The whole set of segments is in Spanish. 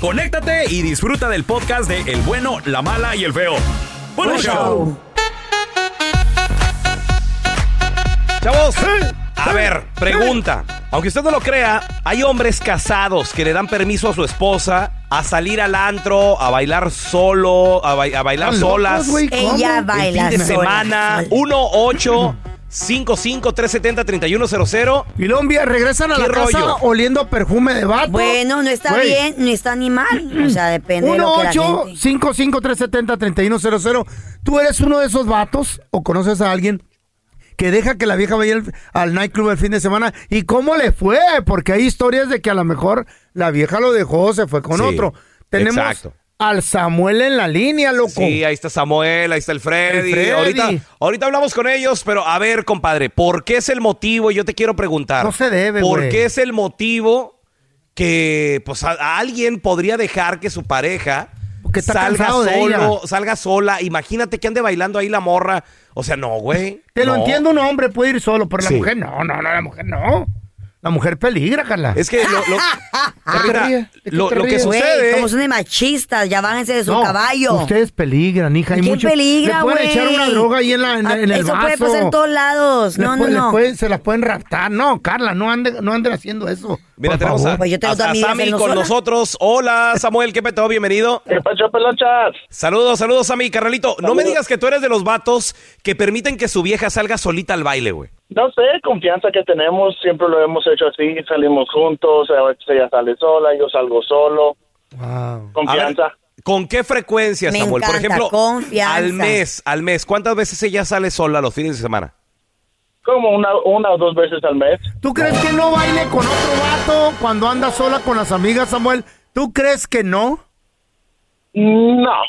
Conéctate y disfruta del podcast de El bueno, la mala y el feo. ¡Buen show! Chavos, a ver, pregunta. Aunque usted no lo crea, hay hombres casados que le dan permiso a su esposa a salir al antro, a bailar solo, a, bailar solas. Ella baila el fin de semana, 1-8 55-370-3100. Y Lombia, regresan a la rollo? casa oliendo perfume de vato. Bueno, no está bien, no está ni mal. O sea, depende de lo que la gente... 1-8-55-370-3100. ¿Tú eres uno de esos vatos o conoces a alguien que deja que la vieja vaya al, al nightclub el fin de semana. ¿Y cómo le fue? Porque hay historias de que a lo mejor la vieja lo dejó, se fue con Sí, otro. Tenemos exacto al Samuel en la línea, loco. Sí, ahí está Samuel, ahí está el Freddy. El Freddy. Ahorita, ahorita hablamos con ellos, pero a ver, compadre, ¿por qué es el motivo? Yo te quiero preguntar. No se debe, ¿Por qué es el motivo que pues a, a alguien podría dejar que su pareja Porque está salga solo, ella. salga sola? Imagínate que ande bailando ahí la morra. O sea, no, güey. Te lo entiendo, un hombre puede ir solo, pero Sí. la mujer no, no, no, la mujer no. La mujer peligra, Carla. Es que lo, lo- lo- que? Güey, sucede... como son de machistas, ya bájense de su No, caballo. Ustedes peligran, hija. Hay ¿Quién mucho. peligra, Le pueden güey? echar una droga ahí en, la, en, Ah, en el Eso vaso. puede pasar en todos lados. Le No, no, no. pueden- se las pueden raptar. No, Carla, no anden, no anden haciendo eso. Mira, por tenemos a. Pues yo tengo a- a Sammy con sola. nosotros. Hola, Samuel, ¿qué peteo? Bienvenido. Saludos, saludos, Sammy, carnalito. No me digas que tú eres de los vatos que permiten que su vieja salga solita al baile, güey. No sé, confianza que tenemos, siempre lo hemos hecho así, salimos juntos, a veces ella sale sola, yo salgo solo, Wow. A ver, confianza. ¿Con qué frecuencia, Me Samuel? Por encanta, ejemplo, confianza. al mes, al mes, ¿cuántas veces ella sale sola los fines de semana? Como una, una o dos veces al mes. ¿Tú crees que no baile con otro vato cuando anda sola con las amigas, Samuel? ¿Tú crees que no? No.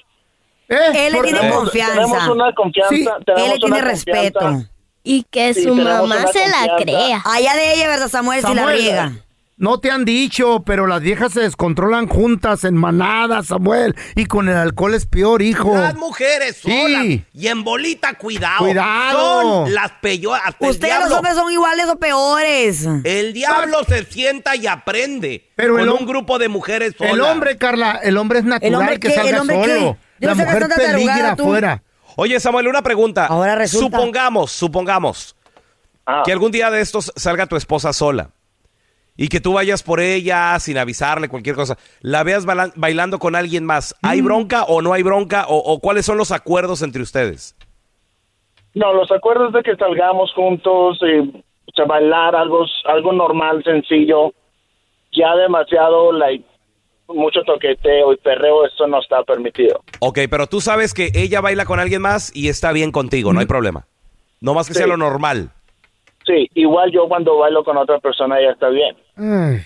¿Eh? Él le ¿Por tiene? Tenemos, confianza. tenemos una confianza. Sí. tenemos Él le tiene una respeto. confianza. Y que Sí, su mamá se la crea. Allá de ella, ¿verdad, Samuel? Si la Samuel, riega. No te han dicho, pero las viejas se descontrolan juntas en manadas, Samuel. Y con el alcohol es peor, hijo. Las mujeres Sí. solas y en bolita, cuidado. Cuidado. Son las peores. El Ustedes los diablo, hombres son iguales o peores. el diablo se sienta y aprende Pero con el un grupo de mujeres solas. El hombre, Carla, el hombre es natural hombre que qué? salga ¿El solo. Yo La no sé qué mujer peligra afuera. Oye, Samuel, una pregunta. Ahora resulta. Supongamos, supongamos Ah, que algún día de estos salga tu esposa sola y que tú vayas por ella sin avisarle cualquier cosa, la veas bailando con alguien más, Mm. ¿hay bronca o no hay bronca o, o cuáles son los acuerdos entre ustedes? No, los acuerdos de que salgamos juntos y o sea, bailar algo, algo normal, sencillo. ya demasiado, like, mucho toqueteo y perreo, eso no está permitido. Ok, pero tú sabes que ella baila con alguien más y está bien contigo, no hay problema. No más que sea lo normal. Sí, igual yo cuando bailo con otra persona ya está bien. Ay,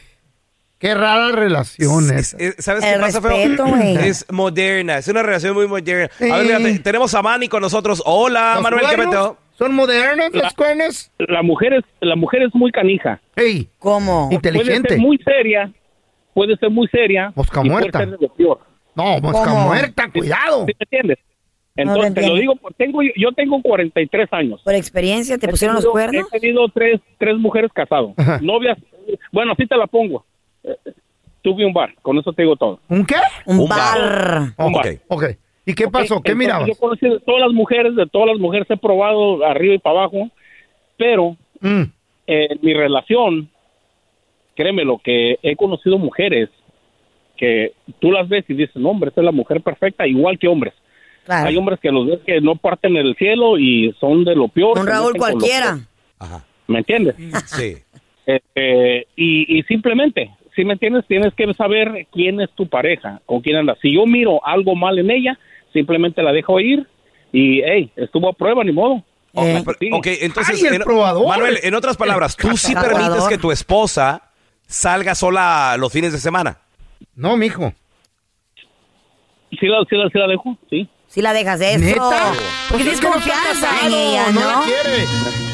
qué rara relación. Eh, ¿Sabes El qué pasa, feo? respeto. Es moderna, es una relación muy moderna. A ver, fíjate, tenemos a Manny con nosotros. Hola, ¿Los Manuel, ¿qué? ¿Son modernas las cuernas? La mujer es, la mujer es muy canija. Ey, ¿Cómo? Puede inteligente. ser muy seria, puede ser muy seria. Mosca y puede muerta. ser de lo peor. No, mosca ¿Cómo? muerta, cuidado. ¿Sí me entiendes? No Entonces, te te lo digo, porque tengo, yo tengo 43 años. ¿Por experiencia te He pusieron los tenido- cuernos? He tenido tres, tres mujeres casadas. Ajá. Novias. Bueno, así te la pongo. Eh, Tuve un bar, con eso te digo todo. ¿Un qué? Un, Un bar. bar. Oh, Ok. ok. ¿Y qué pasó? Ok, ¿Qué entonces, mirabas? Yo conocí de todas las mujeres, de todas las mujeres he probado arriba y para abajo, pero Mm. eh, en mi relación, créeme lo que he conocido mujeres que tú las ves y dices, no, hombre, esta es la mujer perfecta, igual que hombres. Claro. Hay hombres que los ves que no parten el cielo y son de lo peor. Un Raúl cualquiera. Ajá. ¿Me entiendes? Sí. Este, y, y simplemente, si me entiendes, tienes que saber quién es tu pareja, con quién andas. Si yo miro algo mal en ella, simplemente la dejo ir y, hey, estuvo a prueba, ni modo. Eh. Ok, entonces, Ay, el en- probador. Manuel, en otras palabras, tú sí permites que tu esposa salga sola los fines de semana. No, mijo. Sí la, sí la, sí la dejo, sí. Si la dejas eso. ¿Neta? Porque Pues tienes es que no confianza en ella, No ¿no? la quiere.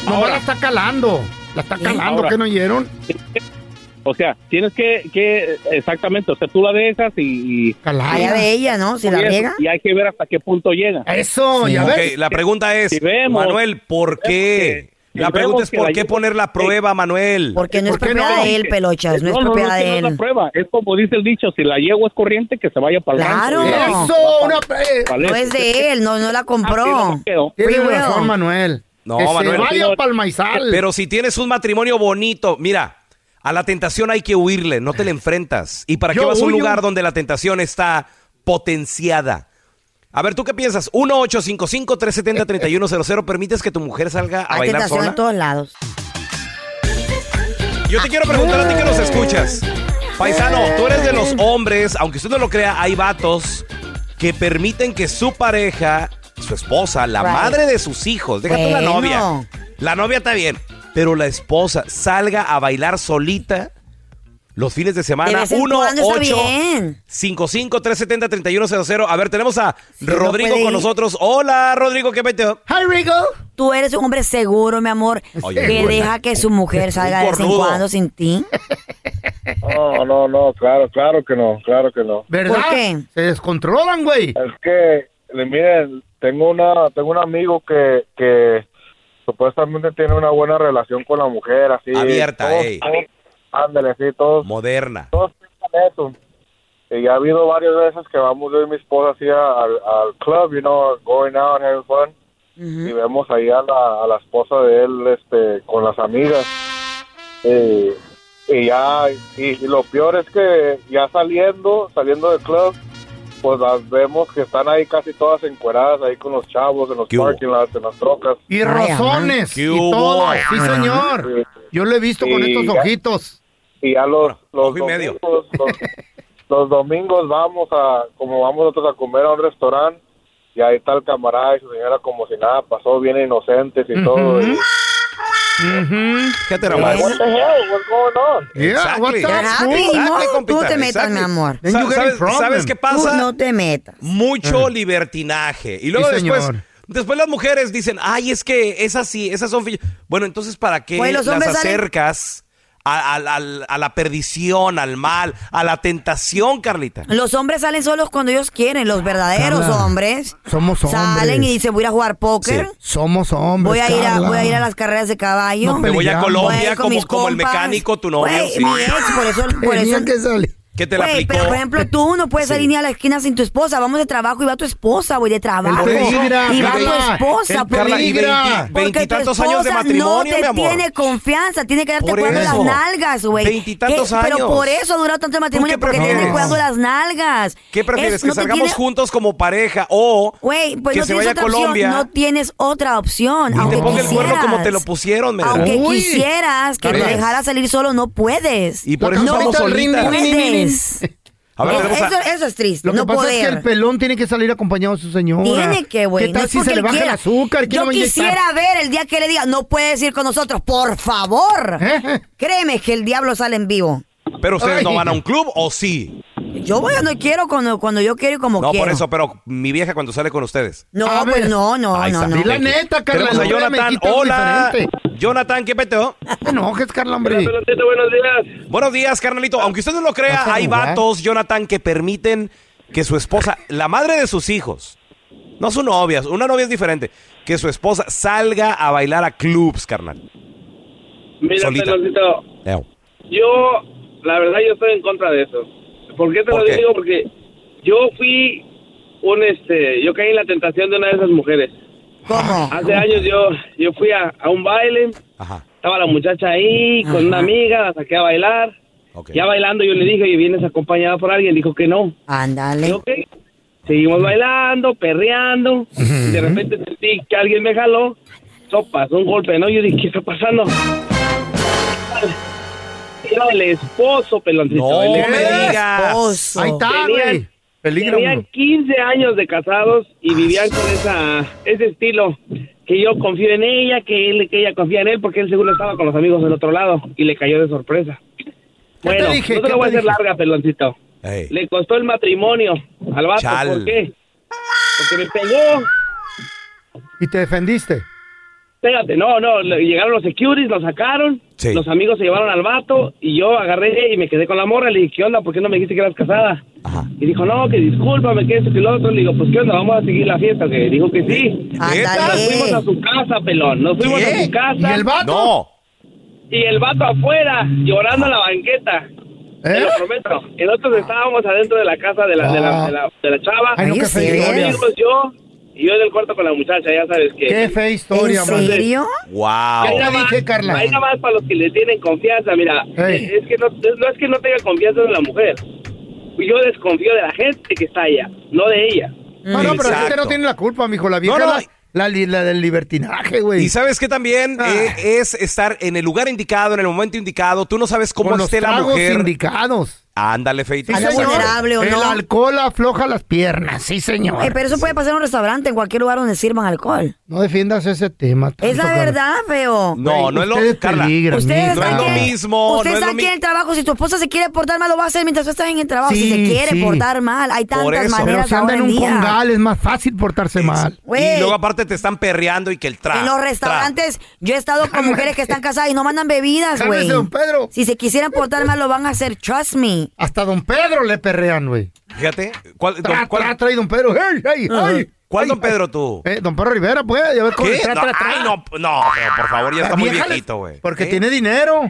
No Ahora. la está calando. La está calando, Ahora. ¿qué no oyeron? O sea, tienes que, que exactamente, o sea, tú la dejas y... y Calada. De ella, ¿no? Si la riega. y hay que ver hasta qué punto llega. Eso, ya Ok, ves. la pregunta es, Si vemos- Manuel, ¿por qué? La pregunta es, ¿por qué poner la prueba, Manuel? Porque no es ¿Por qué propiedad no? de él, pelochas. No es no, no, propiedad es que de no es la él. prueba. Es como dice el dicho, si la yegua es corriente, que se vaya para el Claro. rancho. Eso, una... No es de él, no, no la Ah, sí, compró. Tiene razón, Manuel. No, que Manuel. se vaya para el maizal. Pero si tienes un matrimonio bonito, mira, a la tentación hay que huirle, no te le enfrentas. ¿Y para qué vas a un huyo. lugar donde la tentación está potenciada? A ver, ¿tú qué piensas? 1-855-370-3100, ¿permites que tu mujer salga a Hay bailar tentación sola? en todos lados. Yo te quiero preguntar a ti que nos escuchas. Paisano, tú eres de los hombres, aunque usted no lo crea, hay vatos que permiten que su pareja, su esposa, la Right. madre de sus hijos, déjate la Bueno. novia. La novia está bien, pero la esposa salga a bailar solita los fines de semana. vez en 1 cuando está 8 bien. 55 370 3100 A ver, tenemos a Rodrigo con nosotros. Hola, Rodrigo, ¿qué metió? Hi, Rigo. Tú eres un hombre seguro, mi amor, Oye, que deja que su mujer salga de vez en cuando sin ti. No, no, no, claro, claro que no, claro que no. ¿Verdad? ¿Por qué? Se descontrolan, güey. Es que, le- miren, tengo una, tengo un amigo que, que supuestamente tiene una buena relación con la mujer, así. Abierta, todos- ey. todos- Ándale, sí, todos, Moderna. todos piensan eso. Y ya ha habido varias veces que vamos yo y mi esposa así al, al club, you know, going out, having fun. Y vemos ahí a la, a la esposa de él este, con las amigas. Y, y ya, y, y lo peor es que ya saliendo, saliendo del club, pues las vemos que están ahí casi todas encueradas ahí con los chavos en los parking lots, en las trocas. Y. ¿Qué Y todo. Sí, señor. Yo lo he visto con estos ya- ojitos. Y ya los, los y medio. domingos, los, los domingos vamos a, como vamos nosotros a comer a un restaurante, y ahí está el camarada y su señora como si nada pasó, bien inocentes y todo. Y, Ujú. Fíjate like, nomás. what the hell, what's going on? Yeah, Exactly. what's up. Exactly, Tú compita, te metas, exactly. mi amor. ¿Sabes. ¿Sabes qué Tú pasa? no te metas. mucho libertinaje. Y luego Sí, después, señor. después las mujeres dicen, ay, es que esas sí, esas son... fi-". Bueno, entonces, ¿para qué los las hombres salen- acercas a, a- a- a la perdición, al mal, a la tentación, Carlita? Los hombres salen solos cuando ellos quieren, los verdaderos Carla, hombres. somos Salen hombres. y dicen, voy a ir a jugar póker. Sí. Somos hombres. Voy a, ir a, voy a ir a las carreras de caballo. No Me voy a peleamos. Voy a Colombia como, como el mecánico, tu novio. Güey, sí. mi ex, por eso, por Tenía eso que salir. Que te la Güey, aplicó. pero por ejemplo, tú no puedes salir ni a la esquina sin tu esposa. Vamos de trabajo y va tu esposa, güey, de trabajo. peligra, y va tu Carla, esposa. el Carla, y porque- veinti- porque tu veintitantos años de esposa matrimonio, no mi te amor. tiene confianza, tiene que darte Por cuidando las eso. nalgas, güey. Veintitantos años. Pero por eso ha durado tanto el matrimonio, qué porque tiene prefieres? cuidando las nalgas. ¿Qué prefieres? Es- ¿Que no te salgamos tiene- juntos como pareja o Güey, pues que no se tienes vaya a otra Colombia opción. No tienes otra opción. y te aunque ponga el cuerno como quisieras. te lo pusieron, me Aunque quisieras que te dejara salir solo, no puedes. Y por eso estamos del ring, solitas. A ver, eso, es triste. Lo que no pasa poder. es que el pelón tiene que salir acompañado de su señora. Tiene que, güey. ¿Qué no tal si se le baja el azúcar? ¿Quién Yo inyectar? quisiera ver el día que le diga, no puedes ir con nosotros, por favor. ¿Eh? Créeme que el diablo sale en vivo. Pero ustedes Ay. no van a un club o sí? Yo voy cuando quiero, cuando, cuando yo quiero y como No, quiero. por eso, pero mi vieja cuando sale con ustedes. No, A pues ver. no, no, Ahí no, está. no. Di la neta, Carla. Tenemos a Jonathan. Hola. Jonathan, ¿qué peteo? No enojes, Carla, hombre. buenos días. Buenos días, carnalito. Aunque usted no lo crea, Vas a hay jugar. vatos, Jonathan, que permiten que su esposa, la madre de sus hijos, no su novia, una novia es diferente, que su esposa salga a bailar a clubs, carnal. Mira, Solita. Yo, la verdad, yo estoy en contra de eso. ¿Por qué te ¿Por lo qué? digo? Porque yo fui un, este, yo caí en la tentación de una de esas mujeres. ¿Cómo? Hace años yo, yo fui a, a un baile, Ajá. estaba la muchacha ahí con una amiga, la saqué a bailar. Ok. Ya bailando yo le dije, oye, ¿vienes acompañada por alguien? Dijo que no. Ándale. Y, ok. Seguimos bailando, perreando. y de repente sentí que alguien me jaló. Sopas, un golpe, ¿no? Yo dije, ¿qué está pasando? Era el esposo, peloncito. No El me esposo. digas. Ahí está, güey. Peligra Tenían uno. 15 años de casados y vivían con esa, ese estilo. Que yo confío en ella, que, él, que ella confía en él, porque él seguro estaba con los amigos del otro lado y le cayó de sorpresa. Bueno, dije? no te ¿Qué lo voy a hacer larga, peloncito. Ey. Le costó el matrimonio al vato. Chal. ¿Por qué? Porque me pegó. Y te defendiste. Pégate, no, no, le- llegaron los securities, lo sacaron, Sí. los amigos se llevaron al vato y yo agarré y me quedé con la morra, le dije, ¿qué onda? ¿Por qué no me dijiste que eras casada? Ajá. Y dijo, no, que discúlpame, que esto, que lo otro. Le digo, pues, ¿qué onda? Vamos a seguir la fiesta. Que dijo que sí. Nos fuimos a su casa, pelón. Nos fuimos ¿Qué? a su casa. ¿Y el vato? No. Y el vato afuera, llorando en la banqueta. Te ¿Eh? lo prometo. Y nosotros estábamos adentro de la casa de la, de la, de la, de la chava. Ay, no, Ay, historia. Amigos, yo. Y yo en el cuarto con la muchacha, ya sabes que. Qué fea historia, ¿En man. serio? Wow. Ahí nada dije, Carla. Ahí nada más para los que le tienen confianza, mira, es que no, es- no es que no tenga confianza en la mujer. Yo desconfío de la gente que está allá, no de ella. No, no, pero la gente Exacto. no tiene la culpa, mijo. La vieja No, no. es la, la, li- la del libertinaje, güey. Y sabes que también Ah. eh, es estar en el lugar indicado, en el momento indicado. Tú no sabes cómo Con los esté la mujer. indicados. Ándale, feito. Anda señor. vulnerable o El no. alcohol afloja las piernas, sí, señor. Eh, pero eso puede pasar en un restaurante, en cualquier lugar donde sirvan alcohol. No defiendas ese tema. Es la verdad, feo. No, no es lo, Ustedes Carla. peligran, Ustedes No es lo están aquí- mismo, Usted no es está lo aquí en el trabajo. Si tu esposa se quiere portar mal, lo va a hacer mientras tú estás en el trabajo. si Sí, se quiere sí. portar mal, hay Por tantas eso. Pero maneras si anda en en un día. congal es más fácil portarse mal. Güey, Y luego aparte te están perreando y que el tra. en los tra. restaurantes, yo he estado con mujeres que están casadas y no mandan bebidas, güey. Pedro. Si se quisieran portar mal, lo van a hacer. Trust me. Hasta don Pedro le perrean, güey. Fíjate. ¿Cuál, don, Tra, cuál- tra, tra, y don Pedro. ¡Ey, ey, ay! cuál ay, don Pedro tú? Eh, don Pedro Rivera, pues, ya ves ¿Qué? tra, no, tra, tra. ay, no, no, pero por favor, ya está muy viejito, güey. Porque ¿Eh? tiene dinero.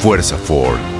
Fuerza Ford.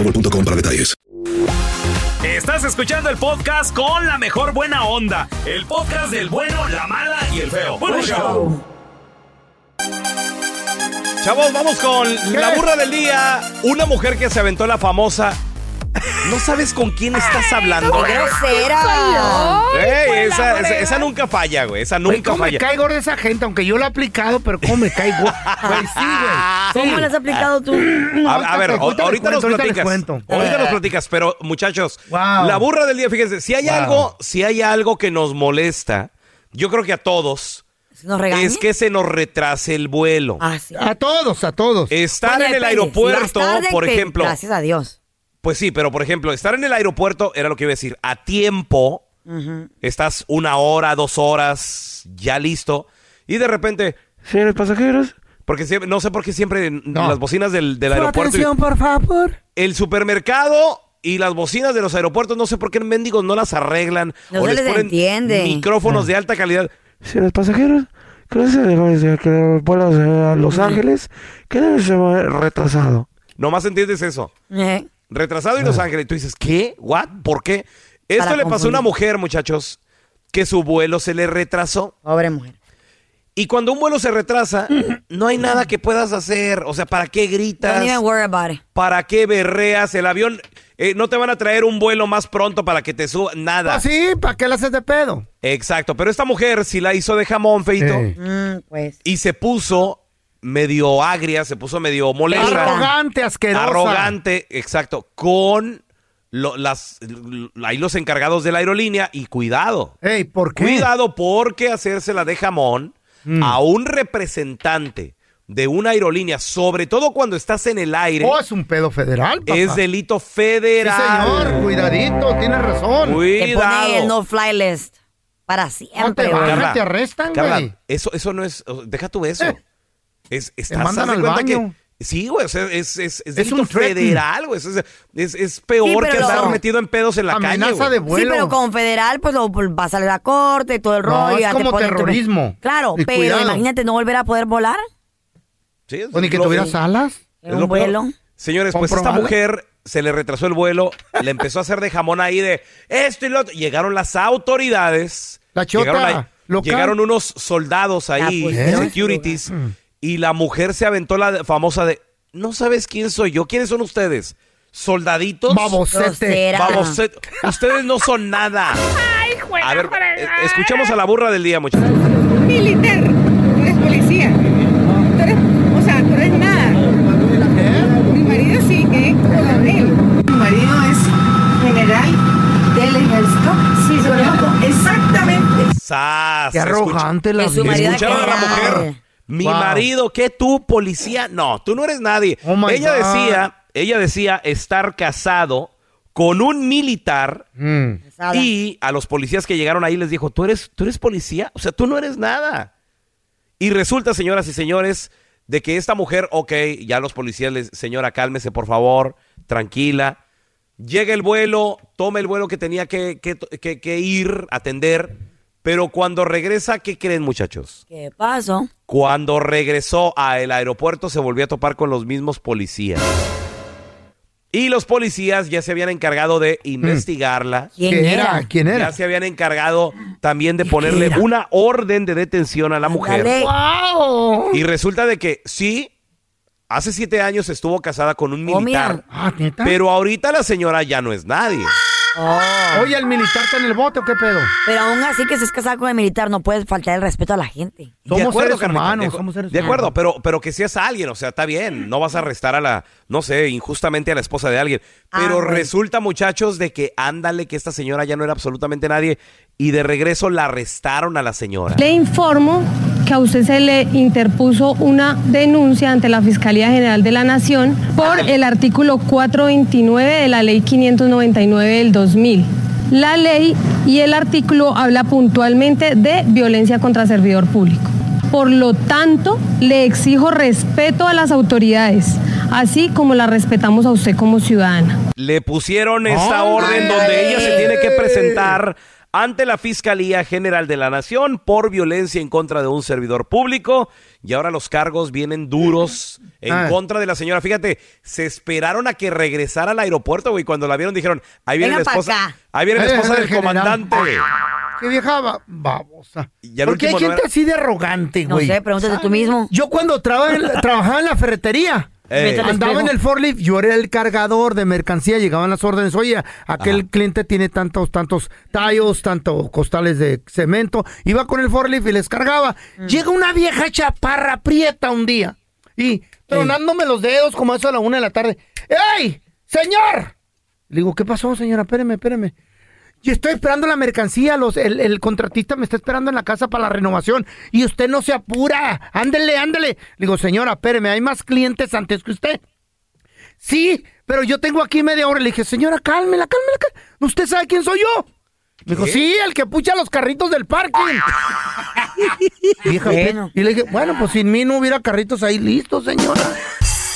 boostmobile.com para detalles. Estás escuchando el podcast con la mejor buena onda. El podcast del bueno, la mala y el feo. Show. Chavos, vamos con la burra del día. Una mujer que se aventó la famosa. No sabes con quién estás hablando. ¡Qué grosera! Ey, esa, esa- esa nunca falla, güey. Esa nunca ¿Cómo me falla. caigo de esa gente? Aunque yo lo he aplicado, pero ¿cómo me caigo? Güey, sí, güey. ¿Cómo lo has aplicado tú? A, a ver, ahorita ahorita, nos ahorita platicas. cuento. Ahorita nos platicas, pero muchachos, Wow. la burra del día, fíjense, si hay Wow. algo, si hay algo que nos molesta, yo creo que a todos, es que se nos retrase el vuelo. Ah, sí. A todos, a todos. Estar Bueno, en el aeropuerto, por ejemplo. Gracias a Dios. Pues sí, pero por ejemplo, estar en el aeropuerto era lo que iba a decir, a tiempo, estás una hora, dos horas, ya listo, y de repente, señores pasajeros, porque siempre- no sé por qué siempre No. las bocinas del, del Su aeropuerto, atención, por favor. el supermercado y las bocinas de los aeropuertos, no sé por qué en mendigos no las arreglan No o se les les ponen entiende. micrófonos de alta calidad. Señores pasajeros, que que vuelas a Los Ángeles, que debe ser retrasado. Nomás entiendes eso. Eh, Retrasado y Los Ángeles. Tú dices, ¿qué? ¿What? ¿Por qué? Esto Para le pasó a una mujer, muchachos, que su vuelo se le retrasó. Pobre mujer. Y cuando un vuelo se retrasa, no hay nada que puedas hacer. O sea, ¿para qué gritas? Don't even worry about it. ¿Para qué berreas? El avión, eh, no te van a traer un vuelo más pronto para que te suba. Nada. Ah, sí, ¿para qué la haces de pedo? Exacto. Pero esta mujer sí la hizo de jamón, feito. Mm, pues. Y se puso medio agria, se puso medio molesta. Arrogante, asquerosa. arrogante, exacto, con lo- las ahí los encargados de la aerolínea y cuidado. Ey, ¿por qué? Cuidado porque hacérsela de jamón Mm. a un representante de una aerolínea, sobre todo cuando estás en el aire, Oh, es un pedo federal, papá. es delito Sí, federal. señor, cuidadito, tienes razón. Te pone el Cuidado. no fly list. Para No te siempre, bajan, Carla, te arrestan, Carla, güey. eso, eso no es, deja tú eso. Eh. Es, estás, mandan al cuenta que- baño. sí, güey, o sea, es, es, es Es un federal, güey. Es, es, es peor Sí, que andar lo- metido en pedos en la calle. Amenaza de Sí, vuelo. pero con federal, pues lo pues, vas a la corte todo el No, rollo. es te como tu- terrorismo. Claro, Y pero cuidado. imagínate no volver a poder volar Sí, es O ni que tuvieras alas. en Es un peor. vuelo. Señores, pues esta mujer se le retrasó el vuelo, le empezó a hacer de jamón ahí de esto y lo otro. Llegaron las autoridades. La chota llegaron, ahí- local. llegaron unos soldados ahí, Ah, pues, ¿Eh? securities, y la mujer se aventó la famosa de, no sabes quién soy yo, quiénes son ustedes, soldaditos. Babosete. Grosera. Baboset- Ustedes no son nada. A ver, eh, escuchamos a la burra del día, muchachos. militar, tú eres policía. Tú eres, o sea, tú eres nada. Mi marido sí que es coronel. Mi marido es general del ejército. Sí, conozco exactamente. Sas, Qué arrogante la Escucharon a la mujer. Mi Wow. marido, ¿qué tú, policía? No, tú no eres nadie. Oh ella God. decía, ella decía estar casado con un militar Mm. Y a los policías que llegaron ahí les dijo, ¿tú eres, tú eres policía? O sea, tú no eres nada. Y resulta, señoras y señores, de que esta mujer, ok, ya los policías les, señora, cálmese por favor, tranquila. Llega el vuelo, toma el vuelo que tenía que, que- que- que ir, atender, pero cuando regresa, ¿qué creen muchachos? ¿Qué pasó? Cuando regresó al aeropuerto se volvió a topar con los mismos policías. Y los policías ya se habían encargado de investigarla. ¿Quién ¿Quién era? era? ¿Quién Ya era? se habían encargado también de ponerle era? una orden de detención a la mujer. ¡Wow! Y resulta de que sí, hace siete años estuvo casada con un Oh, militar. Ah, ¿neta? pero ahorita la señora ya no es nadie. Oh. Oye, ¿el militar está en el bote o qué pedo? Pero aún así que estés casado con el militar, no puedes faltar el respeto a la gente. de Somos acuerdo, seres humanos, de, acu- somos seres de acuerdo, humanos. pero, pero que seas alguien, o sea, está bien. No vas a arrestar a la, no sé, injustamente a la esposa de alguien. Ah, Pero resulta, muchachos, de que ándale, que esta señora ya no era absolutamente nadie. y de regreso la arrestaron a la señora. Le informo que a usted se le interpuso una denuncia ante la Fiscalía General de la Nación por el artículo 429 de la Ley 599 del 2000. La ley y el artículo habla puntualmente de violencia contra servidor público. Por lo tanto, le exijo respeto a las autoridades, así como la respetamos a usted como ciudadana. Le pusieron esta orden donde ella se tiene que presentar ante la Fiscalía General de la Nación por violencia en contra de un servidor público y ahora los cargos vienen duros en Ah. contra de la señora. Fíjate, se esperaron a que regresara al aeropuerto, güey. Cuando la vieron dijeron, ahí viene Venga la esposa, ahí viene la esposa el del general. comandante. Qué vieja ba- babosa. ¿Por qué hay no gente era- así de arrogante, No güey? sé, pregúntate tú mismo. Yo cuando traba en la- trabajaba en la ferretería, andaba espejo. en el forklift, yo era el cargador de mercancía, llegaban las órdenes, oye, aquel cliente tiene tantos, tantos tallos, tantos costales de cemento, iba con el forklift y les cargaba. Mm. Llega una vieja chaparra prieta un día y tronándome los dedos como eso a la una de la tarde. ¡Ey, señor! Le digo, ¿qué pasó, señora? Espéreme, espéreme. Yo estoy esperando la mercancía, los, el, el contratista me está esperando en la casa para la renovación y usted no se apura. Ándele, ándele. Le digo, señora, espéreme, hay más clientes antes que usted. Sí, pero yo tengo aquí media hora. Le dije, señora, cálmela, cálmela, cálmela. ¿Usted sabe quién soy yo? Me dijo, sí, el que pucha los carritos del parking. Vieja, Bueno. Y le dije, bueno, pues sin mí no hubiera carritos ahí listos, señora.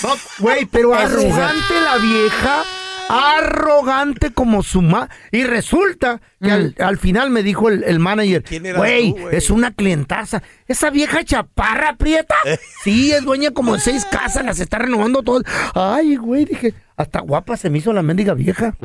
No, Güey, pero sí es arrogante la vieja, arrogante como su ma... Y resulta que al, al final me dijo el, el manager, ¿Quién eras güey, tú, güey?" es una clientaza. Esa vieja chaparra prieta, sí, es dueña como de seis casas, las está renovando todas. Ay, güey, dije, hasta guapa se me hizo la mendiga vieja.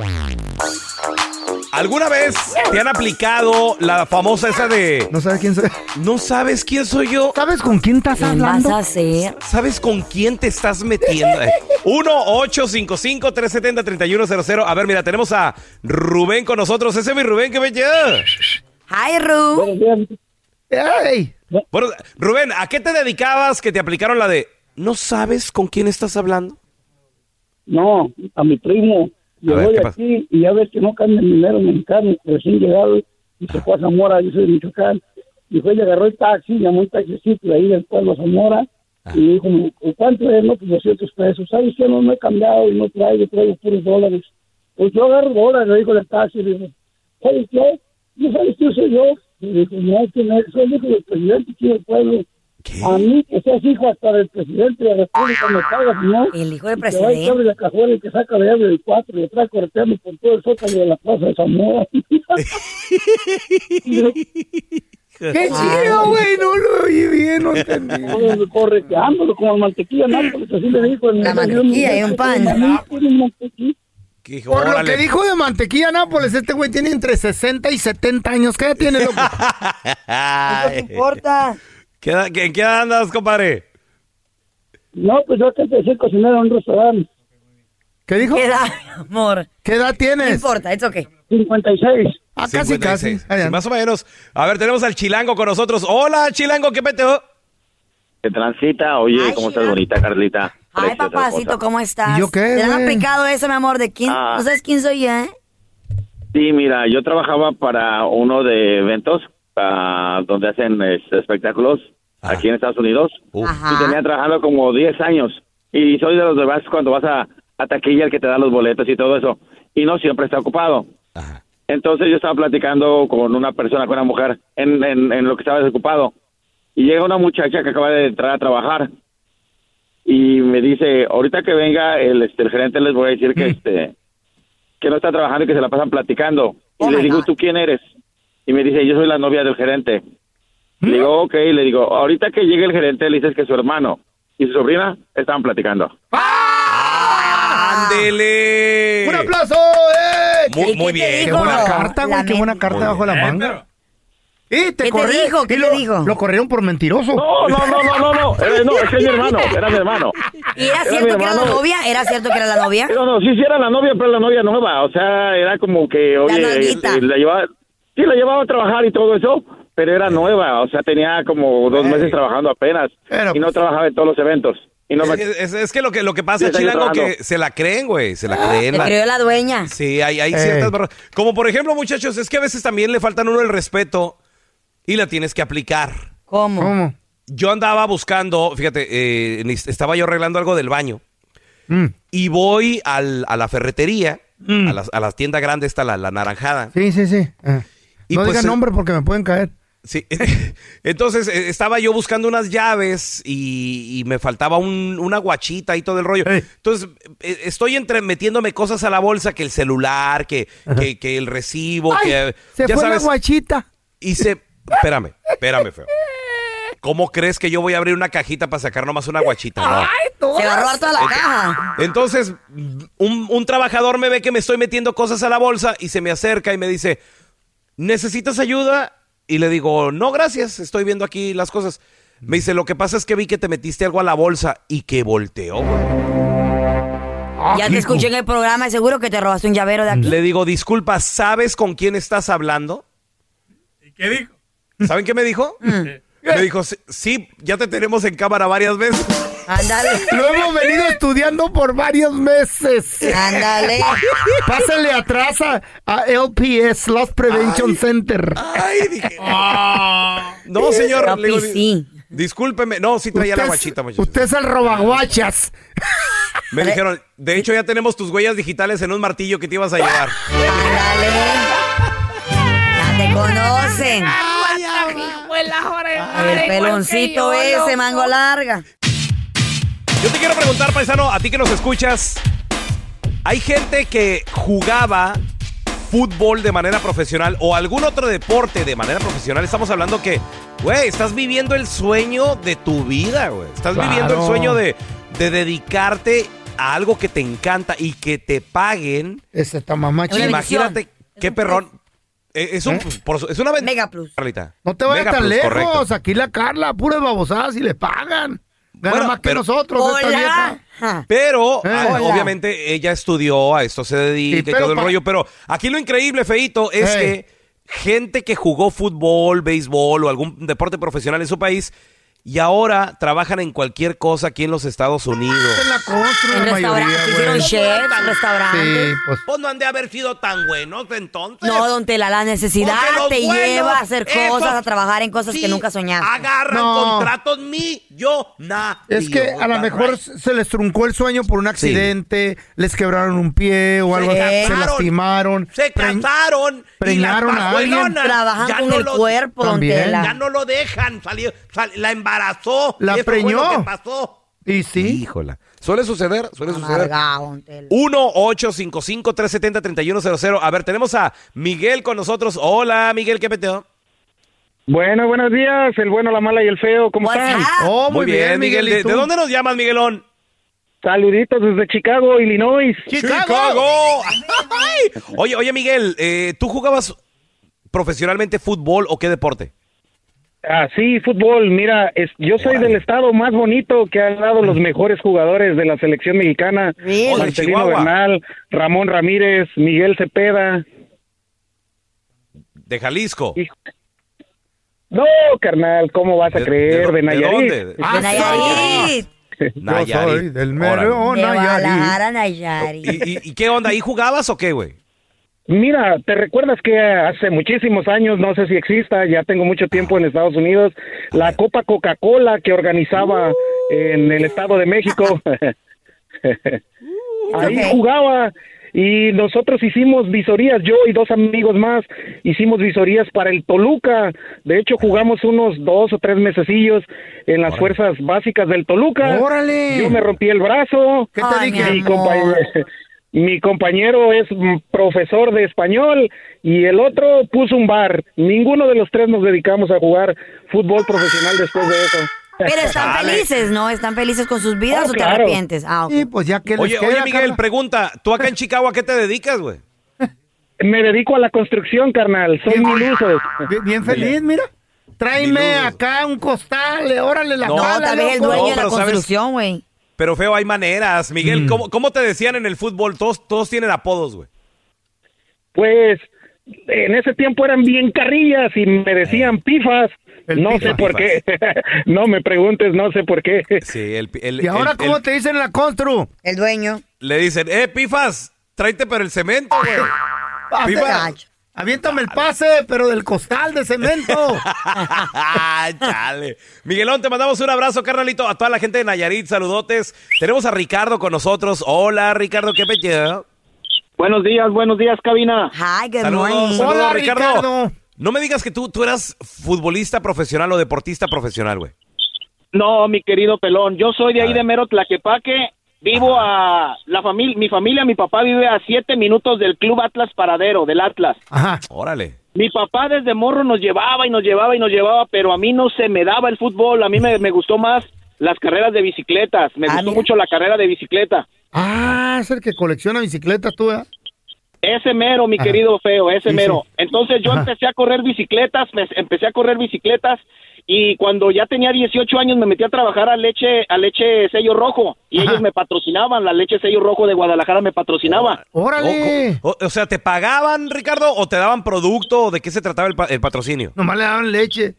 ¿Alguna vez te han aplicado la famosa esa de No sabes quién soy. no sabes quién soy yo? ¿Sabes con quién estás ¿Qué vas hablando? a hacer? ¿Sabes con quién te estás metiendo? Eh, 1-855-370-3100. A ver, mira, tenemos a Rubén con nosotros. Ese es mi Rubén, que me Hi, Ru. ¡Ey! Bueno, Rubén, ¿a qué te dedicabas que te aplicaron la de no sabes con quién estás hablando? No, a mi primo. Llegó ver, ¿qué de pasa? aquí y ya ves que no cambia el dinero mexicano, recién llegado, y se fue a Zamora, yo soy de Michoacán. Y fue y agarró el taxi, llamó un taxicito de ahí del pueblo Zamora, Ah. y dijo, ¿cuánto es? No, pues 200 pesos. ¿Sabes qué? No me he cambiado y no traigo, traigo puros dólares. Pues yo agarro dólares, le dijo el taxi, le dijo, ¿sabes qué? ¿No sabes quién soy yo? Le dijo, no, que no, soy el hijo del presidente aquí del pueblo. A mí, que seas hijo hasta del presidente de la República, me cagas, ¿no? El hijo del Y que presidente. abre la cajuela y que saca de abre el 4 y por todo el zócalo de la plaza de Zamora. ¡Qué chido, güey! No lo oí bien, no entendí. Correteándolo como mantequilla Nápoles, así le dijo. La mantequilla y un pan. Que, Por lo que dijo de mantequilla Nápoles, este güey tiene entre 60 y 70 años. ¿Qué edad tiene, loco? No te importa. ¿Qué edad- qué- ¿En qué andas, compadre? No, pues yo acá empecé a cocinar en un restaurante. ¿Qué dijo? ¿Qué edad, amor? ¿Qué edad No tienes? importa, es ok. 56. Ah, casi, 56. casi. Sí, más o menos. A ver, tenemos al Chilango con nosotros. Hola, Chilango, ¿qué peteo? ¿Qué transita? Oye, Ay, ¿cómo estás bonita, Carlita? Ay, Preciosa papacito. ¿cómo estás? ¿Y yo qué, ¿Te han aplicado eso, mi amor? ¿De quién? Ah. ¿No sabes quién soy yo, eh? Sí, mira, yo trabajaba para uno de eventos ah, donde hacen espectáculos Ah. aquí en Estados Unidos. Ajá. Y tenía trabajando como 10 años. Y soy de los de vas cuando vas a, a taquilla el que te da los boletos y todo eso. Y no siempre está ocupado. Ajá. Entonces yo estaba platicando con una persona, con una mujer, en, en, en lo que estaba desocupado. Y llega una muchacha que acaba de entrar a trabajar. Y me dice, ahorita que venga el, este, el gerente les voy a decir que este que no está trabajando y que se la pasan platicando. Y Oh le digo, God. ¿tú quién eres? Y me dice, yo soy la novia del gerente. Le digo, ok, le digo, ahorita que llegue el gerente le dices que su hermano y su sobrina estaban platicando. ¡Ándele! ¡Un aplauso! ¡Eh! Muy, ¿Y muy bien. ¡Qué buena carta, güey! ¡Qué buena carta bajo la manga! ¿Y te ¿Qué te dijo? ¿Qué lo, dijo? Lo corrieron por mentiroso. No, no, no, no, no, no, era, no, ese es mi hermano, era mi hermano. ¿Y era cierto que era la novia? ¿Era cierto que era la novia? No, no, sí, sí era la novia, pero la novia nueva. O sea, era como que, oye, eh, la llevaba, sí, la llevaba a trabajar y todo eso, pero era nueva. O sea, tenía como dos meses trabajando apenas Pero, y no pues- trabajaba en todos los eventos. y no me... Es, es- es que lo que lo que pasa, Sí, está Chilango, que se la creen, güey. Se la creen. Le la- creyó la dueña. Sí, hay, hay ciertas barras. Como por ejemplo, muchachos, es que a veces también le faltan a uno el respeto y la tienes que aplicar. ¿Cómo? ¿Cómo? Yo andaba buscando, fíjate, eh, estaba yo arreglando algo del baño Mm. y voy al- a la ferretería, a, la, a la tienda grande esta, la, la naranjada. Sí, sí, sí. Ah. Y no pues, digan nombre porque me pueden caer. Sí. Entonces eh, estaba yo buscando unas llaves y, y me faltaba un- una guachita y todo el rollo. Entonces eh, estoy entre metiéndome cosas a la bolsa, que el celular, que, que, que el recibo, Ay, que se ya fue sabes. la guachita. Y se... Espérame, espérame, feo. ¿Cómo crees que yo voy a abrir una cajita para sacar nomás una guachita? No. Se va a robar toda la caja. Entonces, un, un trabajador me ve que me estoy metiendo cosas a la bolsa y se me acerca y me dice, ¿necesitas ayuda? Y le digo, no, gracias, estoy viendo aquí las cosas. Me dice, lo que pasa es que vi que te metiste algo a la bolsa y que volteó. güey. Ya te escuché en el programa y seguro que te robaste un llavero de aquí. Le digo, disculpa, ¿sabes con quién estás hablando? ¿Qué dijo? ¿Saben qué me dijo? Me dijo, "Sí, sí, ya te tenemos en cámara varias veces. Ándale. Lo hemos venido estudiando por varios meses. Ándale. Pásenle atrás a, a LPS, Loss Prevention Center. Ay, dije. No, señor. Le digo, sí. Discúlpeme. No, sí traía la Usted guachita, muchacho. Usted es el robaguachas. Me dijeron, de hecho ya tenemos tus huellas digitales en un martillo que te ibas a llevar. Ya te conocen. El peloncito ese, mango larga. Yo te quiero preguntar, paisano, a ti que nos escuchas, ¿hay gente que jugaba fútbol de manera profesional o algún otro deporte de manera profesional? Estamos hablando que, güey, estás viviendo el sueño de tu vida, güey. Estás Claro. viviendo el sueño de, de dedicarte a algo que te encanta y que te paguen. Ese está mamá chido. Imagínate qué perrón. Eh, Es, un, por su- es una ventaja. Mega Plus. Carlita. No te vayas tan Plus, lejos. correcto. Aquí la Carla, puras babosadas y le pagan. Gana Bueno, más que pero- nosotros. esta vieja. Hola. Pero, Eh. ah, Hola. obviamente, ella estudió, a esto se dedica Sí, y todo el pa- rollo. Pero aquí lo increíble, Feito, es Eh. que gente que jugó fútbol, béisbol o algún deporte profesional en su país y ahora trabajan en cualquier cosa aquí en los Estados Unidos. En la constru, En la mayoría, hicieron güey. chefs, restaurantes. Sí, pues. Pues no han de haber sido tan buenos entonces. No, don Tela, la necesidad te buenos, lleva a hacer esos cosas, a trabajar en cosas sí que nunca soñaste. Agarran No. contratos millonarios. Es que a lo mejor se les truncó el sueño por un accidente, les quebraron un pie o algo, Se se lastimaron. Se casaron preñaron a alguien. Trabajan ya con no el lo- cuerpo, don. Tela. Ya no lo dejan, salió, sal- la embarazó. La Eso fue preñó. lo que pasó. Y sí. Híjola. Suele suceder, suele suceder. Amargado, don Tela. 1-855-370-3100. A ver, tenemos a Miguel con nosotros. Hola, Miguel, ¿qué peteo? Bueno, buenos días, el bueno, la mala y el feo, ¿cómo What's están? up? Oh, muy, bien, Miguel. ¿y ¿De, dónde nos llamas, Miguelón? Saluditos desde Chicago, Illinois. ¡Chicago! Ay. Oye, oye, Miguel, eh, ¿tú jugabas profesionalmente fútbol o qué deporte? Ah, sí, fútbol, mira, es- yo soy del estado más bonito que han dado los mejores jugadores de la selección mexicana. Marcelino Chihuahua. Bernal, Ramón Ramírez, Miguel Cepeda. De Jalisco. No, carnal, ¿cómo vas a ¿De- creer? de- De, de Nayarit. dónde? De Ah, Nayarit. Yo soy del mero Nayarit. Nayarit. ¿Y, y, y qué onda? ¿Ahí jugabas o qué, güey? Mira, ¿te recuerdas que hace muchísimos años, no sé si exista, ya tengo mucho tiempo en Estados Unidos, la Copa Coca-Cola que organizaba en el Estado de México? Ahí jugaba y nosotros hicimos visorías, yo y dos amigos más hicimos visorías para el Toluca. De hecho, jugamos unos dos o tres mesecillos en las fuerzas básicas del Toluca. ¡Órale! Yo me rompí el brazo. ¿Qué te dije? Mi compañero, mi compañero es profesor de español y el otro puso un bar. Ninguno de los tres nos dedicamos a jugar fútbol profesional después de eso. Pero están Dale. felices, ¿no? ¿Están felices con sus vidas Oh, o te arrepientes? Ah, ok. Sí, pues ya que Oye, oye, Miguel, Carla. pregunta. ¿Tú acá en Chicago a qué te dedicas, güey? Me dedico a la construcción, carnal. Soy muy luso. Bien, bien feliz, mira. Tráeme acá un costal, órale la No, tal vez el dueño No, de la construcción, güey. Pero feo, hay maneras. Mm. Miguel, ¿cómo, cómo te decían en el fútbol? Todos, todos tienen apodos, güey. Pues en ese tiempo eran bien carrillas y me decían pifas. no sé por qué. no me preguntes, no sé por qué. Sí, el, el- ¿Y ahora el- cómo el- te dicen en la constru? El dueño. Le dicen, eh, pifas, tráete pero el cemento, güey. Pipa. Aviéntame el pase, pero del costal de cemento. Chale. Miguelón, te mandamos un abrazo, carnalito. A toda la gente de Nayarit, saludotes. Tenemos a Ricardo con nosotros. Hola, Ricardo, ¿qué pecho? Buenos días, buenos días, cabina. Hi, good Saludos, morning. saludos, Ricardo. No me digas que tú, tú eras futbolista profesional o deportista profesional, güey. No, mi querido pelón, yo soy de ahí de mero Tlaquepaque. Vivo a la familia, mi familia, mi papá vive a siete minutos del Club Atlas Paradero, del Atlas. Órale. Mi papá desde morro nos llevaba y nos llevaba y nos llevaba, pero a mí no se me daba el fútbol, a mí me, me gustó más las carreras de bicicletas, me gustó mucho la carrera de bicicleta. Ah, es el que colecciona bicicletas tú, ¿eh? Ese mero, mi Ajá. querido feo, ese Sí, mero. sí. Entonces yo Ajá. empecé a correr bicicletas, me- empecé a correr bicicletas y cuando ya tenía 18 años me metí a trabajar a leche, a leche sello rojo y ellos me patrocinaban, la leche sello rojo de Guadalajara me patrocinaba. ¡Órale! O, o sea, ¿te pagaban, Ricardo, o te daban producto? ¿O ¿De qué se trataba el, pa- el patrocinio? Nomás le daban leche.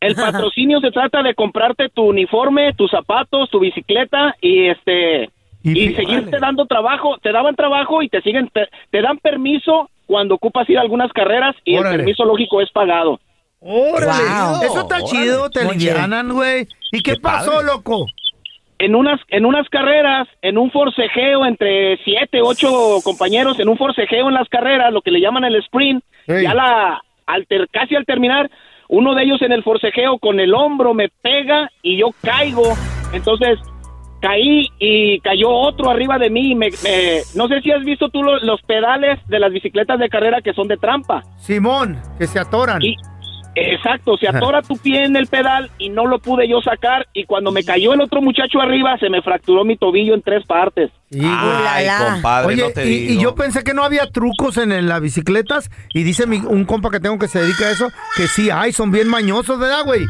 El patrocinio se trata de comprarte tu uniforme, tus zapatos, tu bicicleta y este y, seguirte dando trabajo, te daban trabajo y te siguen te, te dan permiso cuando ocupas ir a algunas carreras y Órale. el permiso lógico es pagado. ¡Órale! Wow. Eso está Órale. chido, te alivianan, güey. ¿Y qué, pasó, loco? En unas en unas carreras, en un forcejeo entre siete, ocho compañeros, en un forcejeo en las carreras, lo que le llaman el sprint, ya la al ter- casi al terminar, uno de ellos en el forcejeo con el hombro me pega y yo caigo. Entonces caí y cayó otro arriba de mí. y Me, me- no sé si has visto tú lo- los pedales de las bicicletas de carrera que son de trampa. Simón, que se atoran. Exacto, se atora tu pie en el pedal y no lo pude yo sacar y cuando me cayó el otro muchacho arriba se me fracturó mi tobillo en tres partes. Sí, güey. Ay, compadre, Oye, no te y, digo. y yo pensé que no había trucos en, en las bicicletas y dice mi- un compa que tengo que se dedica a eso que sí hay, son bien mañosos, ¿verdad, güey?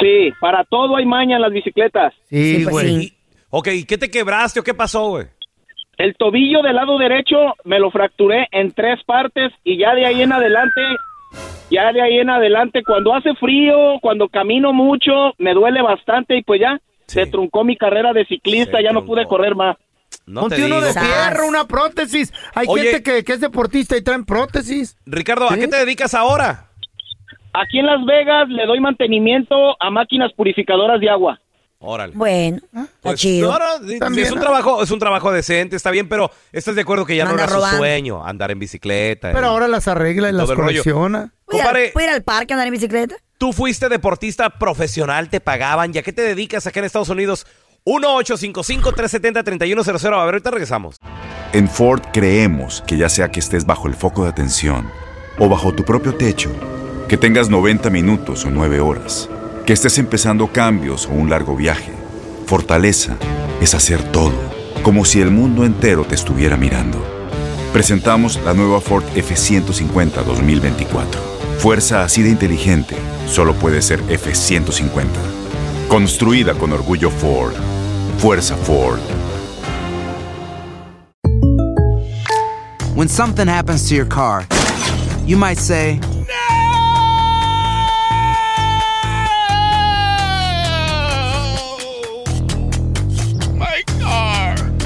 Sí, para todo hay maña en las bicicletas. Sí, güey. Ok, ¿y ¿qué te quebraste o qué pasó, güey? El tobillo del lado derecho me lo fracturé en tres partes y ya de ahí en adelante, ya de ahí en adelante, cuando hace frío, cuando camino mucho, me duele bastante y pues ya se truncó mi carrera de ciclista, ya no pude correr más. No te uno de fierro, una prótesis. Hay Oye. gente que, que es deportista y traen prótesis. Ricardo, ¿a ¿Sí? qué te dedicas ahora? Aquí en Las Vegas le doy mantenimiento a máquinas purificadoras de agua. Órale. Bueno, está Pues, chido. no, no, También, es un ¿no? trabajo, es un trabajo decente, está bien, pero estás de acuerdo que ya no, era su robando. sueño andar en bicicleta. Pero ahora las arregla y las colecciona. ¿Puedo ir, Compadre, al, puedo ir al parque a andar en bicicleta? tú fuiste deportista profesional, te pagaban, ¿ya qué te dedicas acá en Estados Unidos? 1-855-370-3100. A ver, ahorita regresamos. En Ford creemos que ya sea que estés bajo el foco de atención o bajo tu propio techo, que tengas 90 minutos o 9 horas, que estés empezando cambios o un largo viaje, fortaleza es hacer todo, como si el mundo entero te estuviera mirando. Presentamos la nueva Ford F150 2024. Fuerza así de inteligente solo puede ser F150. Construida con orgullo Ford. Fuerza Ford. When something happens to your car, you might say,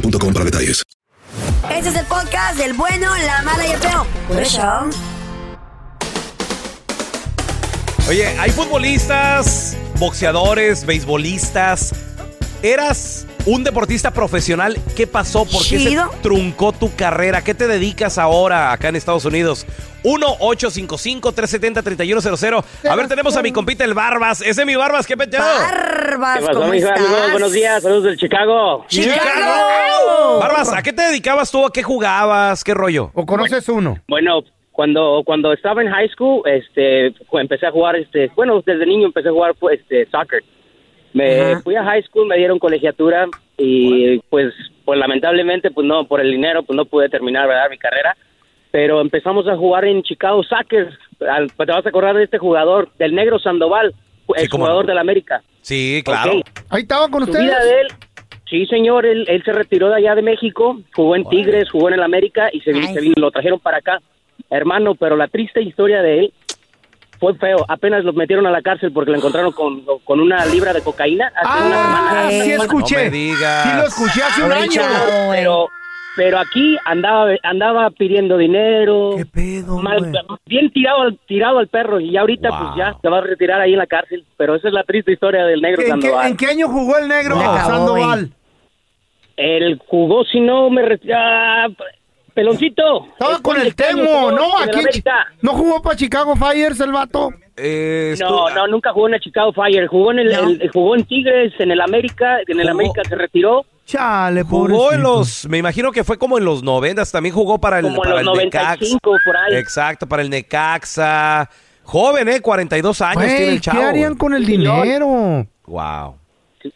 boostmobile.com para detalles. Este es el podcast del bueno, la mala y el feo. Por eso. Oye, hay futbolistas, boxeadores, beisbolistas. ¿Eras un deportista profesional, ¿qué pasó? ¿Por qué se truncó tu carrera? ¿Qué te dedicas ahora acá en Estados Unidos? 1-855-370-3100. A ver, tenemos a mi compita el Barbas. Ese es mi Barbas, ¿qué peteo? Barbas, ¿Qué pasó, amigos? Buenos días, saludos del Chicago. ¡Chicago! Barbas, ¿a qué te dedicabas tú? ¿A qué jugabas? ¿Qué rollo? ¿O conoces uno? Bueno, cuando cuando estaba en high school, este, empecé a jugar, este, bueno, desde niño empecé a jugar, pues, este, soccer. Me Ajá. fui a high school, me dieron colegiatura y, pues, pues lamentablemente, pues no, por el dinero, pues no pude terminar, ¿verdad? Mi carrera. Pero empezamos a jugar en Chicago Soccer. Al- Te vas a acordar de este jugador, del negro Sandoval, el cómo jugador no. del América. Sí, claro. Ok. Ahí estaba con ustedes. vida de él, sí, señor, él, él se retiró de allá de México, jugó en Tigres, jugó en el América y se, se vino- lo trajeron para acá, hermano, pero la triste historia de él fue feo. Apenas lo metieron a la cárcel porque lo encontraron con, con una libra de cocaína hace una Ah, semana. sí escuché. No me digas. Sí lo escuché hace un año. Pero, pero aquí andaba andaba pidiendo dinero. ¿Qué pedo, mal- bien tirado al, tirado al perro y ya ahorita pues ya se va a retirar ahí en la cárcel. Pero esa es la triste historia del negro ¿En qué, Sandoval. en qué año jugó el negro Sandoval? Él jugó, si no me... ah, peloncito. Estaba con el Temo, ¿no? Aquí ¿No jugó para Chicago Fires el vato? No, no, nunca jugó en el Chicago Fire. Jugó en el, el- jugó en Tigres, en el América, en el América se retiró. Chale, Jugó en los, me imagino que fue como en los noventas, también jugó para el, Como en para los el Necaxa. 95 por ahí. Exacto, para el Necaxa. Joven, ¿eh? 42 años tiene el ¿qué chavo. harían con el dinero? Wow.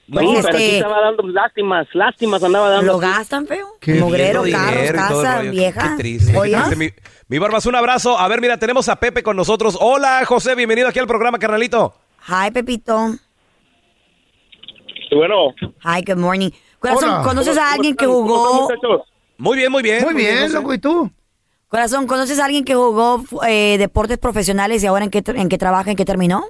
No, Oye, pero aquí este- estaba dando lástimas, lástimas andaba dando. ¿Lo gastan, feo? Qué Mugrero, carros, casa, vieja. Qué triste. Mi, mi Barbas, un abrazo. A ver, mira, tenemos a Pepe con nosotros. Hola, José, bienvenido aquí al programa, carnalito. Hi, Pepito. Bueno. Hi, good morning. Corazón, Hola. ¿conoces ¿Cómo- a alguien que jugó? Muy bien, muy bien. Muy bien, loco, ¿y tú? Corazón, ¿conoces a alguien que jugó eh, deportes profesionales y ahora en qué, en qué trabaja, en qué terminó?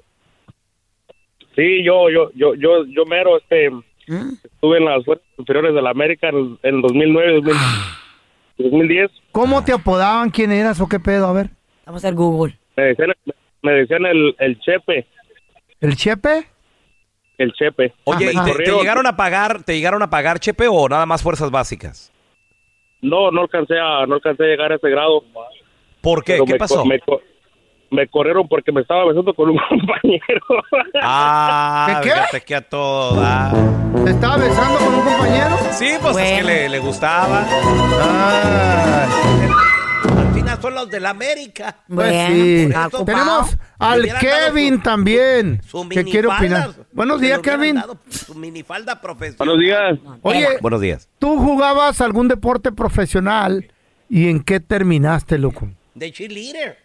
Sí, yo, yo, yo, yo, yo mero, este, estuve en las fuerzas superiores de la América en, en 2009, 2000, 2010. ¿Cómo te apodaban? ¿Quién eras o qué pedo? A ver. Vamos a hacer Google. Me decían, me decían el, el Chepe, ¿El Chepe? el Chepe. Oye, Me ¿y te, llegaron a pagar, te llegaron a pagar, Chepe, o nada más fuerzas básicas? No, no alcancé a, no alcancé a llegar a ese grado. ¿Por qué? Pero ¿Qué me pasó? Me, me corrieron porque me estaba besando con un compañero. Ah, ¿De qué? fíjate que a todo da. ¿Te estaba besando con un compañero? Sí, pues es que le, le gustaba. Al final son los de la América. Pues sí. Por eso, Tenemos al Kevin también, su que quiere minifalda, opinar. Buenos días, Kevin. Su minifalda profesional. Buenos días. Oye, Buenos días. ¿tú jugabas algún deporte profesional y en qué terminaste, loco? De cheerleader.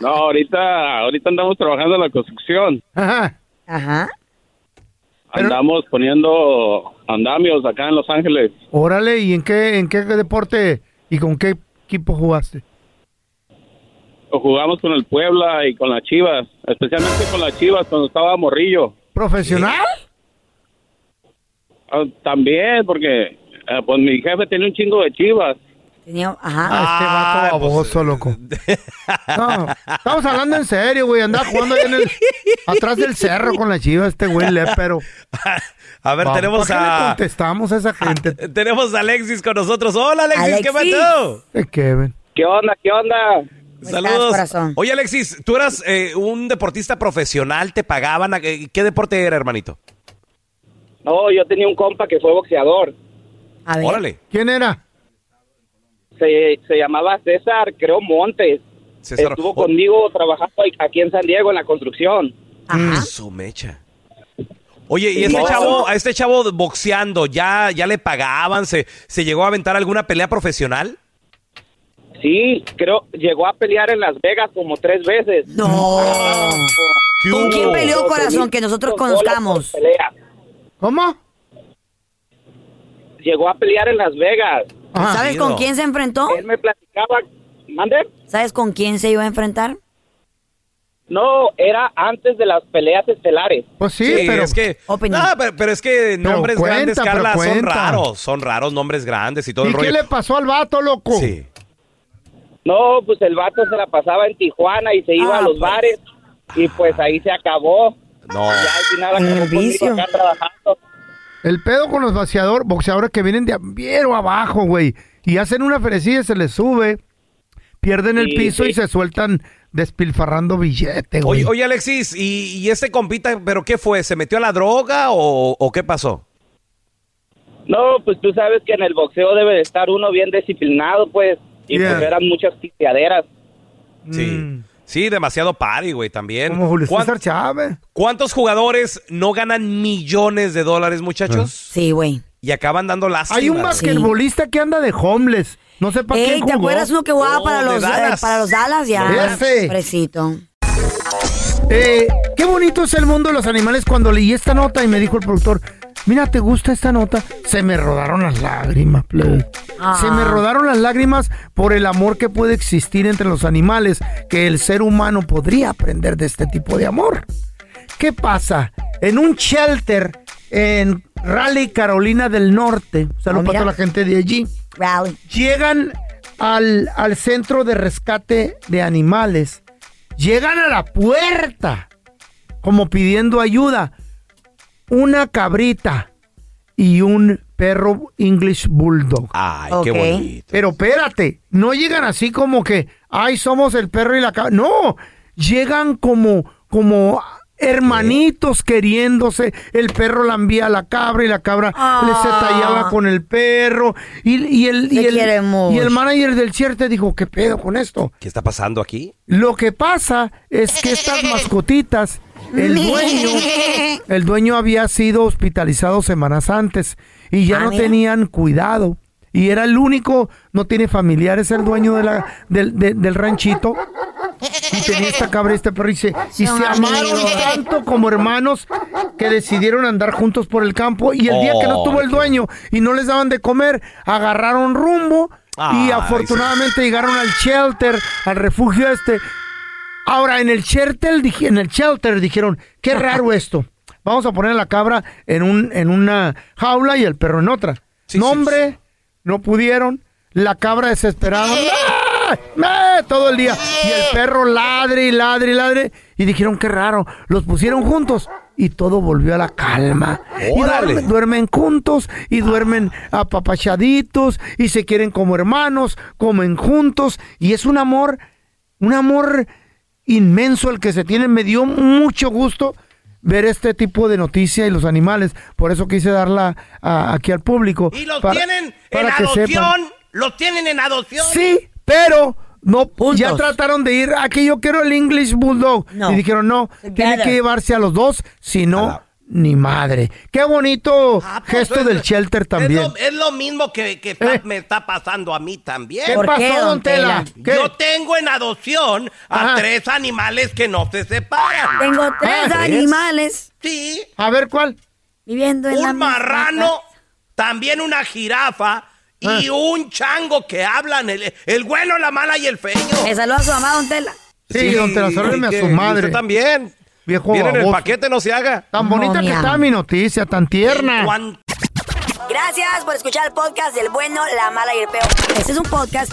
No, ahorita, ahorita andamos trabajando en la construcción. Ajá. Ajá. Andamos poniendo andamios acá en Los Ángeles. Órale, ¿y en qué, en qué deporte y con qué equipo jugaste? Jugamos con el Puebla y con las Chivas, especialmente con las Chivas cuando estaba morrillo. ¿Profesional? Ah, También, porque eh, pues mi jefe tenía un chingo de Chivas. Tenía, ajá. Ah, este vato baboso, loco. No, estamos hablando en serio, güey. Andaba jugando ahí en el, atrás del cerro con la chiva, este güey lépero. A ver, tenemos ¿para qué le a... contestamos a esa gente? Tenemos a Alexis con nosotros. Hola, Alexis, ¿qué Alexis. pasó? Eh, Kevin. ¿Qué onda? ¿Qué onda? Saludos. corazón? Oye, Alexis, tú eras eh, un deportista profesional, te pagaban. eh, ¿Qué deporte era, hermanito? No, yo tenía un compa que fue boxeador. A ver. Órale. ¿Quién era? Se, se llamaba César, creo, Montes. César. Estuvo Oh. conmigo trabajando aquí en San Diego en la construcción. Su mecha. Oye, ¿y ¿Y este chavo, a este chavo boxeando, ya, ya le pagaban? ¿Se, ¿Se llegó a aventar alguna pelea profesional? Sí, creo, llegó a pelear en Las Vegas como tres veces. No. ¿Qué ¿Con quién peleó, corazón, que nosotros conozcamos? ¿Cómo? Llegó a pelear en Las Vegas. ¿Sabes con quién se enfrentó? Él me platicaba, ¿mande? ¿Sabes con quién se iba a enfrentar? No, era antes de las peleas estelares. Pues sí, pero... es que, Opinión. no, pero, pero es que nombres cuenta, grandes, Carla, son raros. Son raros nombres grandes y todo ¿Y el qué rollo. le pasó al vato, loco? Sí. No, pues el vato se la pasaba en Tijuana y se iba Ah, a los pues. bares y pues ahí se acabó. No. Ya al final En el acabó acá trabajando. El pedo con los vaciador, boxeadores que vienen de viero abajo, güey, y hacen una ferecilla y se les sube, pierden el Sí, piso sí. y se sueltan despilfarrando billete, güey. Oye, oye, Alexis, ¿y, y este compita, pero qué fue? ¿Se metió a la droga o, o qué pasó? No, pues tú sabes que en el boxeo debe de estar uno bien disciplinado, pues. Y Yeah. pues eran muchas pisteaderas. Sí. Sí, demasiado party, güey, también. Como Julio ¿Cuán- César Chávez. ¿Cuántos jugadores no ganan millones de dólares, muchachos? Sí, güey. Y acaban dando lástima. Hay un basquetbolista que anda de homeless. No sé para Ey, quién ¿te jugó. acuerdas uno que jugaba Oh, para, de los, eh, Dallas. para los Dallas? Ya. Ese. Fresito. Eh, qué bonito es el mundo de los animales cuando leí esta nota y me dijo el productor, mira, ¿te gusta esta nota? Se me rodaron las lágrimas, plebe. Ah. Se me rodaron las lágrimas por el amor que puede existir entre los animales, que el ser humano podría aprender de este tipo de amor. ¿Qué pasa? En un shelter en Raleigh, Carolina del Norte, saludos Ah, para toda la gente de allí, Rally. llegan al, al centro de rescate de animales, llegan a la puerta como pidiendo ayuda, una cabrita y un perro English Bulldog. Ay, qué bonito. Pero espérate, no llegan así como que, ay, somos el perro y la cabra. No, llegan como, como hermanitos queriéndose. El perro lambía a la cabra y la cabra le se tallaba con el perro. Y, y el, y, el, y el manager del te dijo, ¿qué pedo con esto? ¿Qué está pasando aquí? Lo que pasa es que estas mascotitas, el dueño, el dueño había sido hospitalizado semanas antes y ya Ah, no mira. tenían cuidado. Y era el único, no tiene familiares, el dueño de la, del, de- del ranchito. Y tenía esta cabra y este perro y se, y Son se amaron tanto como hermanos que decidieron andar juntos por el campo. Y el día que no Oh, estuvo el qué- dueño y no les daban de comer, agarraron rumbo y afortunadamente llegaron al shelter, al refugio este. Ahora, en el shelter, en el shelter dijeron, qué raro esto. Vamos a poner a la cabra en, un, en una jaula y el perro en otra. Nombre, no pudieron. La cabra desesperada. ¡ah! ¡ah! Todo el día. Y el perro ladre y ladre y ladre. Y dijeron, qué raro. Los pusieron juntos y todo volvió a la calma. Y duermen juntos y duermen apapachaditos y se quieren como hermanos, comen juntos. Y es un amor, un amor inmenso el que se tienen. Me dio mucho gusto ver este tipo de noticia y los animales. Por eso quise darla a- aquí al público. Y los para- tienen en que adopción. sepan. Los tienen en adopción. Sí, pero no, ya trataron de ir, aquí yo quiero el English Bulldog. No. Y dijeron, no, tiene que llevarse a los dos, si no, ni madre. Qué bonito gesto pues, del shelter Es también. lo, es lo mismo que, que está- Eh. me está pasando a mí también. ¿Qué ¿Por pasó, qué, don Tela? Yo tengo en adopción a tres animales que no se separan. Tengo tres Ah, animales Sí. A ver, ¿cuál? viviendo en Un marrano, casa. también una jirafa y Ah. un chango que hablan, el, el bueno, la mala y el feo. Le saluda a su mamá, don Tela. Sí, don Tela, salúdeme a su madre. Usted también. Viejo Viene en el baboso. paquete, no se haga. Tan bonita que está mi noticia, tan tierna. Gracias por escuchar el podcast del bueno, la mala y el peor. Este es un podcast